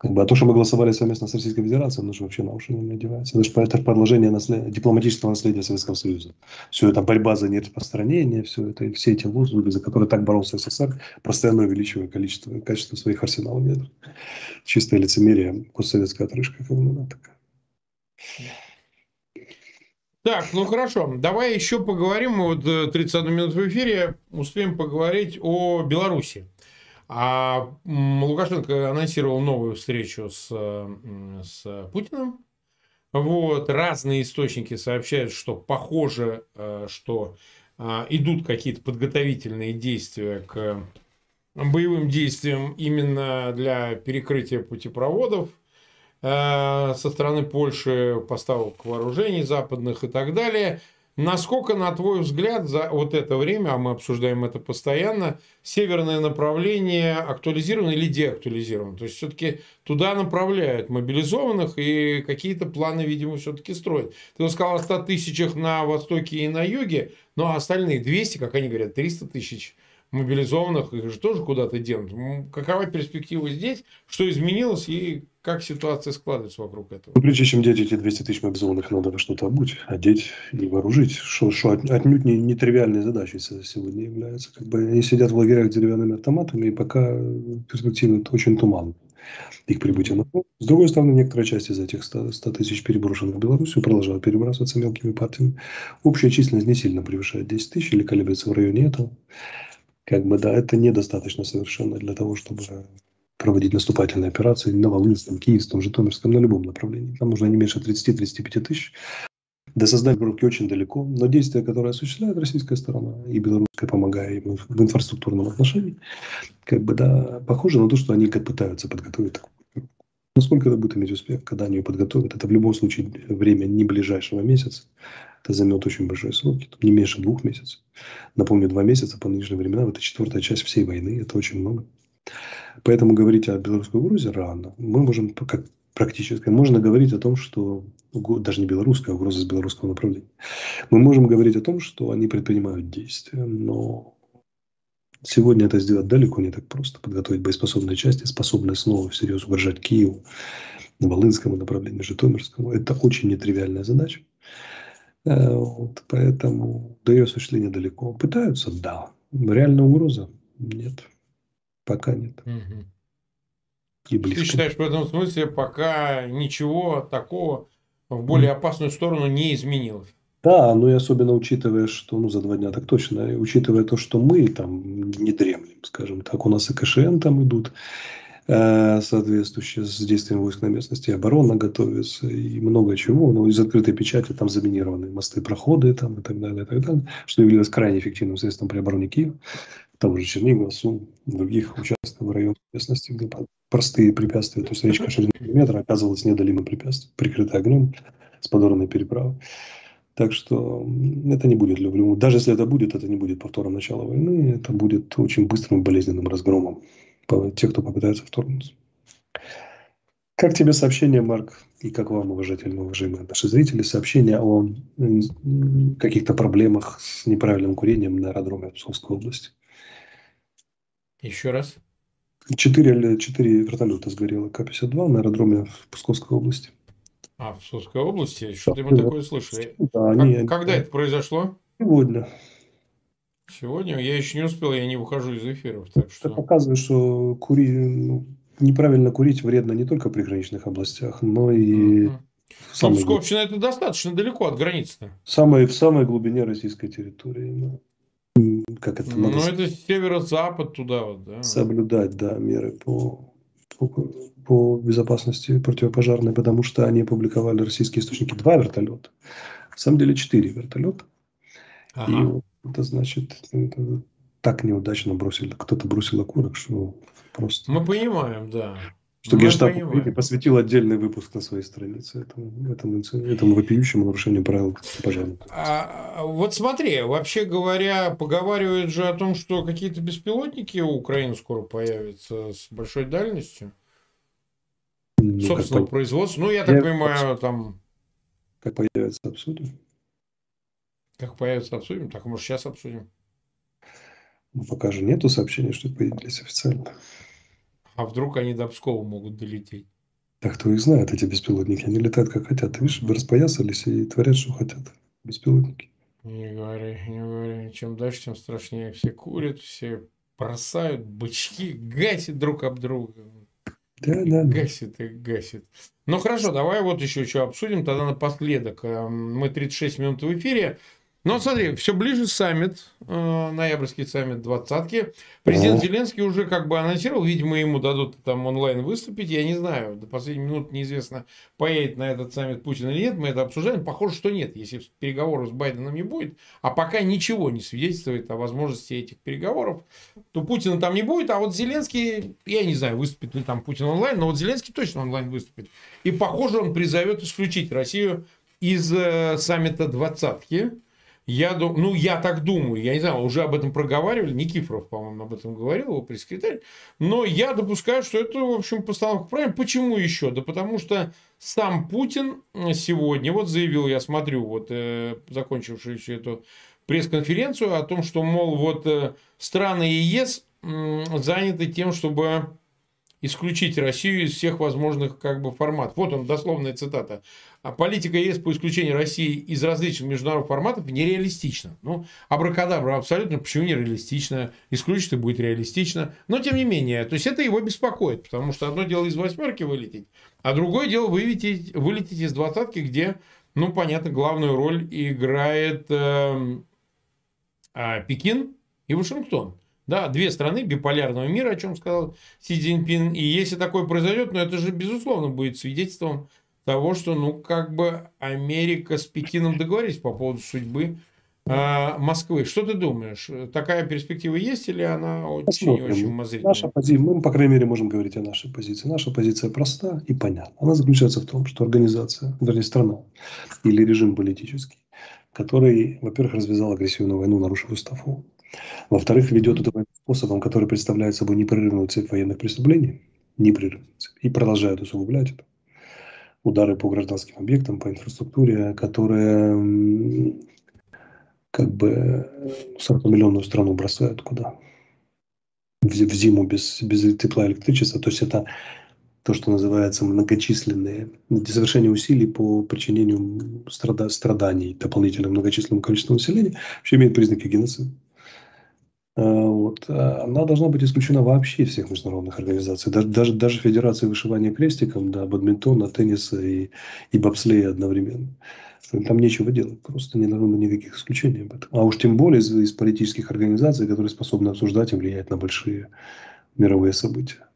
Как бы, а то, что мы голосовали совместно с Российской Федерацией, ну, вообще на уши не надевается. Это же это продолжение наслед... дипломатического наследия Советского Союза. Все это борьба за нераспространение, все это, все эти лозунги, за которые так боролся СССР, постоянно увеличивая количество, качество своих арсеналов ядер. Чистое лицемерие, постсоветская отрыжка, как бы, такая. Так, ну хорошо, давай еще поговорим, вот 31 минут в эфире, успеем поговорить о Беларуси. А Лукашенко анонсировал новую встречу с, с Путиным. Вот. Разные источники сообщают, что похоже, э, что а, идут какие-то подготовительные действия к боевым действиям именно для перекрытия путепроводов э, со стороны Польши, поставок вооружений западных и так далее – Насколько, на твой взгляд, за вот это время, а мы обсуждаем это постоянно, северное направление актуализировано или деактуализировано? То есть, все-таки туда направляют мобилизованных и какие-то планы, видимо, все-таки строят. Ты сказал о 100 тысячах на востоке и на юге, но остальные 200, как они говорят, 300 тысяч мобилизованных, их же тоже куда-то денут. Какова перспектива здесь? Что изменилось и как ситуация складывается вокруг этого? Ну, прежде чем деть эти 200 тысяч мобилизованных, надо во что-то обуть, одеть и вооружить, что, что отнюдь не, не тривиальной задачей сегодня является. Как бы они сидят в лагерях с деревянными автоматами, и пока перспективы очень туманны их прибытия на фронт. С другой стороны, некоторая часть из этих 100, 100 тысяч переброшенных в Белоруссию продолжают перебрасываться мелкими партиями. Общая численность не сильно превышает 10 тысяч или колеблется в районе этого. Как бы, да, это недостаточно совершенно для того, чтобы проводить наступательные операции на Волынском, Киевском, Житомирском, на любом направлении. Там нужно не меньше 30-35 тысяч. До создания группки очень далеко, но действия, которые осуществляет российская сторона и белорусская, помогая им в инфраструктурном отношении, как бы, да, похоже на то, что они пытаются подготовить такую Насколько это будет иметь успех, когда они ее подготовят, это в любом случае время не ближайшего месяца. Это займет очень большие сроки, не меньше двух месяцев. Напомню, два месяца по нынешним временам – это четвертая часть всей войны, это очень много. Поэтому говорить о белорусской угрозе рано. Мы можем, как практически, можно говорить о том, что даже не белорусская угроза с белорусского направления. Мы можем говорить о том, что они предпринимают действия, но Сегодня это сделать далеко не так просто. Подготовить боеспособные части, способные снова всерьез угрожать Киеву, на Волынскому направлении, Житомирскому. Это очень нетривиальная задача. Э, вот, поэтому до ее осуществления далеко. Пытаются? Да. Реальная угроза? Нет. Пока нет. Мгм. И Ты считаешь, в этом смысле пока ничего такого в более опасную сторону не изменилось? Да, ну и особенно учитывая, что, ну, за два дня так точно, учитывая то, что мы там не дремлем, скажем так, у нас и КШМ там идут, э, соответствующие с действием войск на местности, и оборона готовится, и много чего, ну, из открытой печати там заминированы мосты, проходы там и так далее, и так далее, что явилось крайне эффективным средством при обороне Киева, там же Чернигова, Сум, других участков в районе местности, где простые препятствия, то есть речка шириной метра оказывалась неодолимым препятствием, прикрытая огнем с подорванной переправой. Так что это не будет, люблю. Даже если это будет, это не будет повтором начала войны, это будет очень быстрым и болезненным разгромом тех, кто попытается вторгнуться. Как тебе сообщение, Марк, и как вам, уважательные, уважаемые наши зрители, сообщение о каких-то проблемах с неправильным курением на аэродроме Псковской области? Еще раз. Четыре, или- четыре вертолета сгорело К-52 на аэродроме в Псковской области. А, в Псковской области? Что-то мы Да. такое слышали. Да, Как- они- когда это произошло? Сегодня. Сегодня? Я еще не успел, я не выхожу из эфиров. Так Это что... показывает, что кури... ну, неправильно курить вредно не только в приграничных областях, но и Ну, самой, Псковщина это достаточно далеко от границы. самой, в самой глубине российской территории. ну. Как это Ну, это северо-запад туда вот, да. соблюдать, да, меры по, по, по безопасности противопожарной, потому что они опубликовали российские источники два вертолета. На самом деле четыре вертолета. И Ага. вот это значит, это так неудачно бросили. Кто-то бросил окурок, что просто... Мы понимаем, да. Что Мы Генштаб понимаем. Украины посвятил отдельный выпуск на своей странице этому, этому, этому вопиющему нарушению правил пожарных. А, а, вот смотри, вообще говоря, поговаривают же о том, что какие-то беспилотники у Украины скоро появятся с большой дальностью Ну, собственного производства. Ну, я так Я- понимаю, там как появится, обсудим. как появится, обсудим. Так, может, сейчас обсудим. Ну, пока же нету сообщений, что появились официально. А вдруг они до Пскова могут долететь? Так кто их знает, эти беспилотники. Они летают как хотят. Ты видишь, распоясались и творят, что хотят. Беспилотники. Не говори, не говори. Чем дальше, тем страшнее. Все курят, все бросают бычки, гасят друг об друга. Да, да, да. Гасит и гасит. Ну хорошо, давай вот еще что обсудим. Тогда напоследок. Эм, Мы 36 минут в эфире. Ну, вот смотри, все ближе саммит, э, ноябрьский саммит двадцатки. Президент. Зеленский уже как бы анонсировал, видимо, ему дадут там онлайн выступить. Я не знаю, до последней минуты неизвестно, поедет на этот саммит Путин или нет. Мы это обсуждаем. Похоже, что нет, если переговоров с Байденом не будет. А пока ничего не свидетельствует о возможности этих переговоров, то Путина там не будет. А вот Зеленский, я не знаю, выступит ли там Путин онлайн, но вот Зеленский точно онлайн выступит. И, похоже, он призовет исключить Россию из э, саммита двадцатки. Я дум... Ну, я так думаю. Я не знаю, уже об этом проговаривали. Никифоров, по-моему, об этом говорил, его пресс-секретарь. Но я допускаю, что это, в общем, постановка правильно. Почему еще? Да потому что сам Путин сегодня вот заявил, я смотрю, вот э, закончившуюся эту пресс-конференцию о том, что, мол, вот э, страны ЕС м, заняты тем, чтобы исключить Россию из всех возможных как бы форматов. Вот он, дословная цитата. А политика ЕС по исключению России из различных международных форматов нереалистична. Ну, абракадабра абсолютно, почему нереалистично? Исключить и будет реалистично. Но, тем не менее, то есть, это его беспокоит, потому что одно дело из восьмерки вылететь, а другое дело вылететь, вылететь из двадцатки, где, ну, понятно, главную роль играет эм, а, Пекин и Вашингтон. Да, две страны биполярного мира, о чем сказал Си Цзиньпин. И если такое произойдет, ну это же, безусловно, будет свидетельством того, что, ну, как бы Америка с Пекином договорились по поводу судьбы э, Москвы. Что ты думаешь? Такая перспектива есть или она очень, Посмотрим. очень умозрительная? Наша позиция, мы, по крайней мере, можем говорить о нашей позиции. Наша позиция проста и понятна. Она заключается в том, что организация, вернее, страна или режим политический, который, во-первых, развязал агрессивную войну, нарушив устав ООН. Во-вторых, ведет войну способом, который представляет собой непрерывную цепь военных преступлений, непрерывную цепь, и продолжает усугублять это. Удары по гражданским объектам, по инфраструктуре, которая м, как бы 40-миллионную страну бросают куда? в, в зиму без, без тепла и электричества. То есть это то, что называется многочисленные совершение усилий по причинению страда, страданий дополнительному многочисленному количеству населения, вообще имеет признаки геноцида. А, вот. А она должна быть исключена вообще из всех международных организаций. Даже, даже, даже Федерации вышивания крестиком, да, бадминтона, тенниса и, и бобслея одновременно. Там нечего делать, просто не нужно никаких исключений об этом. А уж тем более из, из политических организаций, которые способны обсуждать и влиять на большие мировые события.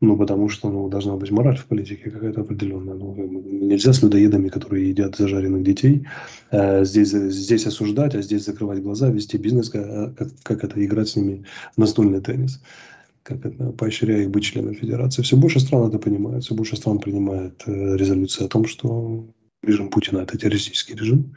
Ну, потому что ну, должна быть мораль в политике какая-то определенная. Ну, нельзя с людоедами, которые едят зажаренных детей, э, здесь, здесь осуждать, а здесь закрывать глаза, вести бизнес, как, как это, играть с ними в настольный теннис как это, поощряя их быть членом федерации. Все больше стран это понимают, все больше стран принимает э, резолюции о том, что режим Путина – это террористический режим.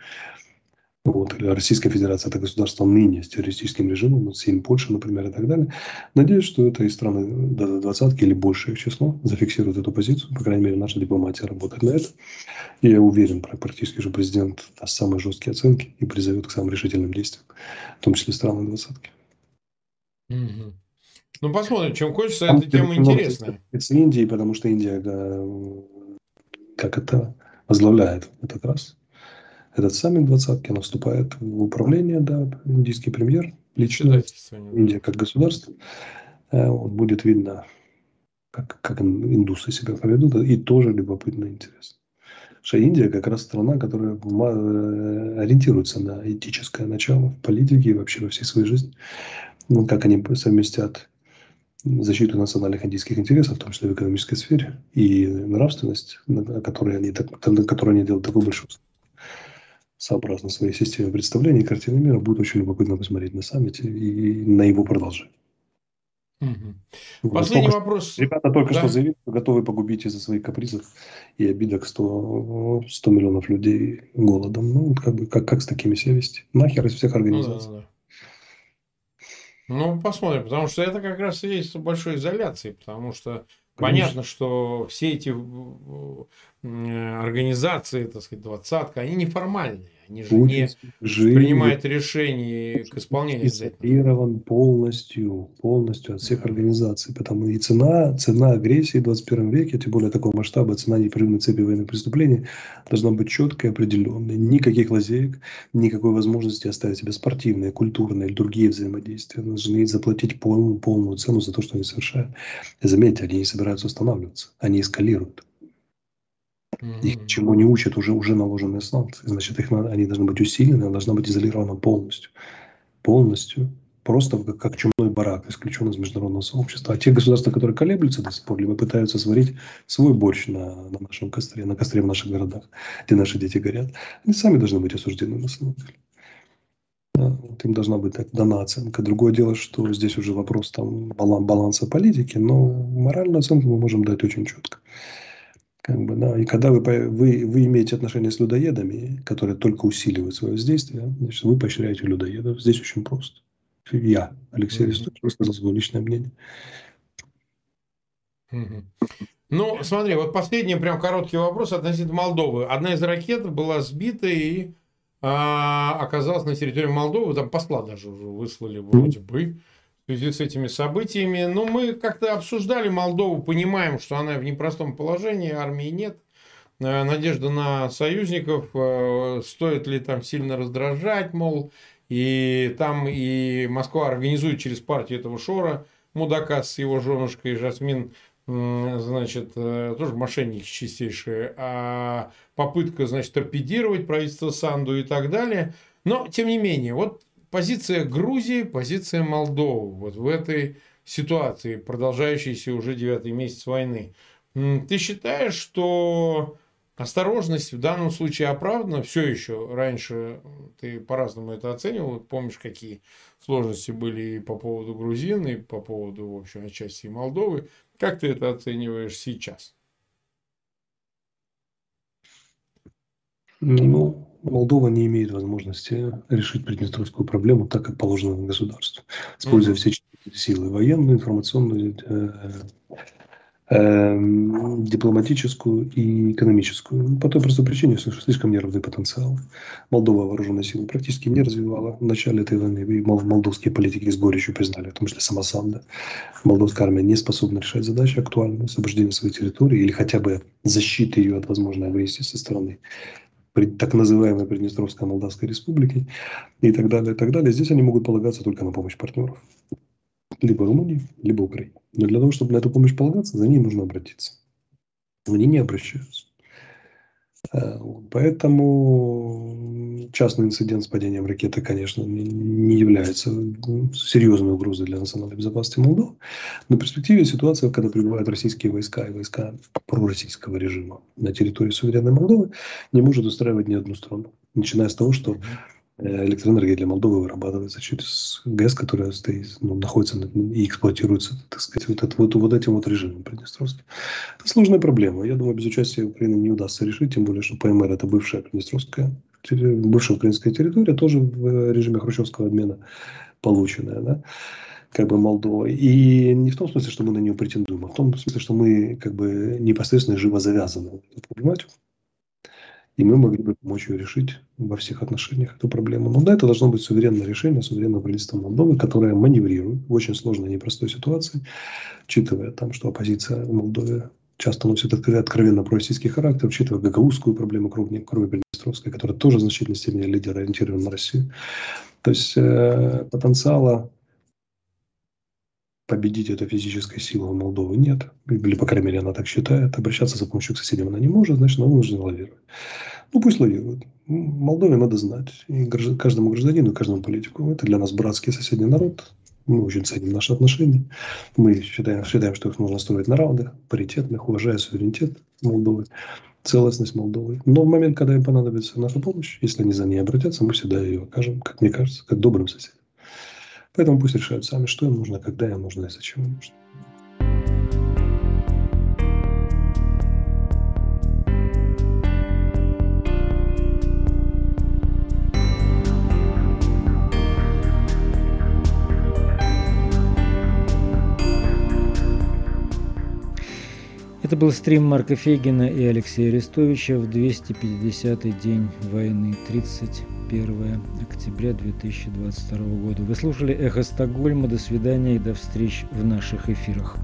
Вот, Российская Федерация – это государство ныне с террористическим режимом, вот семь Польша, например, и так далее. Надеюсь, что это и страны до двадцатки или большее число зафиксируют эту позицию. По крайней мере, наша дипломатия работает на это. И я уверен, практически же президент даст самые жесткие оценки и призовет к самым решительным действиям, в том числе страны двадцатки. Угу. Ну, посмотрим, чем кончится эта тема интересная. Это Индии, потому что Индия, как это, возглавляет в этот раз этот саммит двадцатки, она вступает в управление, да, индийский премьер, лично Индия как государство. Э, вот, будет видно, как, как индусы себя поведут, и тоже любопытно и интересно. Что Индия как раз страна, которая э, ориентируется на этическое начало в политике и вообще во всей своей жизни. Ну, как они совместят защиту национальных индийских интересов, в том числе в экономической сфере, и нравственность, на которой они, так, на которой они делают такой большой сообразно своей системе представления и картины мира, будет очень любопытно посмотреть на саммите и на его продолжение. Угу. Последний только, вопрос. Ребята только да. что заявили, что готовы погубить из-за своих капризов и обидок 100, 100 миллионов людей голодом. Ну, как бы, как, как с такими себя вести? Нахер из всех организаций. Ну, да, да. Ну, посмотрим, потому что это как раз и есть большой изоляции, потому что Конечно. понятно, что все эти организации, так сказать, двадцатка, они неформальные. Они же не принимают решения к исполнению изолирован полностью, полностью от всех организаций. Потому и цена, цена агрессии в 21 веке, тем более такого масштаба, цена непрерывной цепи военных преступлений, должна быть четкой и определенной. Никаких лазеек, никакой возможности оставить себе спортивные, культурные или другие взаимодействия. Должны заплатить полную, полную цену за то, что они совершают. И заметьте, они не собираются останавливаться, они эскалируют. Их чему не учат уже, уже наложенные санкции. Значит, их надо, они должны быть усилены, она должна быть изолирована полностью. Полностью. Просто как, как чумной барак, исключен из международного сообщества. А те государства, которые колеблются до сих пор, либо пытаются сварить свой борщ на, на нашем костре, на костре в наших городах, где наши дети горят, они сами должны быть осуждены на самом деле. вот им должна быть дана оценка. Другое дело, что здесь уже вопрос там баланса политики, но моральную оценку мы можем дать очень четко. Как бы, да. И когда вы, вы, вы имеете отношение с людоедами, которые только усиливают свое воздействие, значит, вы поощряете людоедов. Здесь очень просто. Я, Алексей mm-hmm. Высказал свое личное мнение. Mm-hmm. Ну, смотри, вот последний прям короткий вопрос относительно Молдовы. Одна из ракет была сбита и а, оказалась на территории Молдовы. Там посла даже уже выслали вроде mm-hmm. бы связи с этими событиями. Но мы как-то обсуждали Молдову, понимаем, что она в непростом положении, армии нет. Э, надежда на союзников, э, стоит ли там сильно раздражать, мол, и там и Москва организует через партию этого Шора, мудака с его женушкой Жасмин, значит, э, тоже мошенники чистейшие, а попытка, значит, торпедировать правительство Санду и так далее. Но, тем не менее, вот позиция Грузии, позиция Молдовы вот в этой ситуации, продолжающейся уже девятый месяц войны. Ты считаешь, что осторожность в данном случае оправдана? Все еще раньше ты по-разному это оценивал. Помнишь, какие сложности были и по поводу грузин, и по поводу, в общем, отчасти Молдовы. Как ты это оцениваешь сейчас? Ну, Молдова не имеет возможности решить приднестровскую проблему так, как положено государству, используя mm-hmm. все силы военную, информационную, э, эм, дипломатическую и экономическую. По той простой причине, что слишком неравный потенциал. Молдова вооруженные силы практически не развивала в начале этой войны. И молдовские политики с горечью признали, в том числе сама Санда. Молдовская армия не способна решать задачи актуальные, освобождения своей территории или хотя бы защиты ее от возможной агрессии со стороны так называемой Приднестровской Молдавской Республики и так далее, и так далее. Здесь они могут полагаться только на помощь партнеров либо Румынии, либо Украине. Но для того, чтобы на эту помощь полагаться, за ней нужно обратиться. Они не обращаются. Э, поэтому частный инцидент с падением ракеты, конечно, не является серьезной угрозой для национальной безопасности Молдовы. Но в перспективе ситуация, когда прибывают российские войска и войска пророссийского режима на территории суверенной Молдовы, не может устраивать ни одну страну. Начиная с того, что электроэнергия для Молдовы вырабатывается через ГЭС, которая стоит, ну, находится и эксплуатируется, так сказать, вот, это, вот, вот этим вот режимом Приднестровским. Это сложная проблема. Я думаю, без участия Украины не удастся решить, тем более, что ПМР – это бывшая Приднестровская, бывшая украинская территория, тоже в режиме хрущевского обмена полученная, да, как бы Молдова. И не в том смысле, что мы на нее претендуем, а в том смысле, что мы как бы непосредственно живо завязаны проблематику. И мы могли бы помочь ее решить во всех отношениях эту проблему. Но да, это должно быть суверенное решение суверенного правительства Молдовы, которое маневрирует в очень сложной и непростой ситуации, учитывая там, что оппозиция в Молдове часто носит откровенно пророссийский характер, учитывая гагаузскую проблему крови, крови Приднестровской, которая тоже в значительной степени лидер ориентирован на Россию. То есть э, потенциала победить эту физической силу у Молдовы нет. Или, по крайней мере, она так считает. Обращаться за помощью к соседям она не может, значит, она вынуждена лавировать. Ну, пусть лавирует. Молдове надо знать. И каждому гражданину, каждому политику. Это для нас братский соседний народ. Мы очень ценим наши отношения. Мы считаем, считаем, что их нужно строить на равных, паритетных, уважая суверенитет Молдовы, целостность Молдовы. Но в момент, когда им понадобится наша помощь, если они за ней обратятся, мы всегда ее окажем, как мне кажется, как добрым соседям. Поэтому пусть решают сами, что им нужно, когда им нужно и зачем им нужно. Это был стрим Марка Фегина и Алексея Арестовича в 250-й день войны, 31 октября 2022 года. Вы слушали «Эхо Стокгольма». До свидания и до встреч в наших эфирах.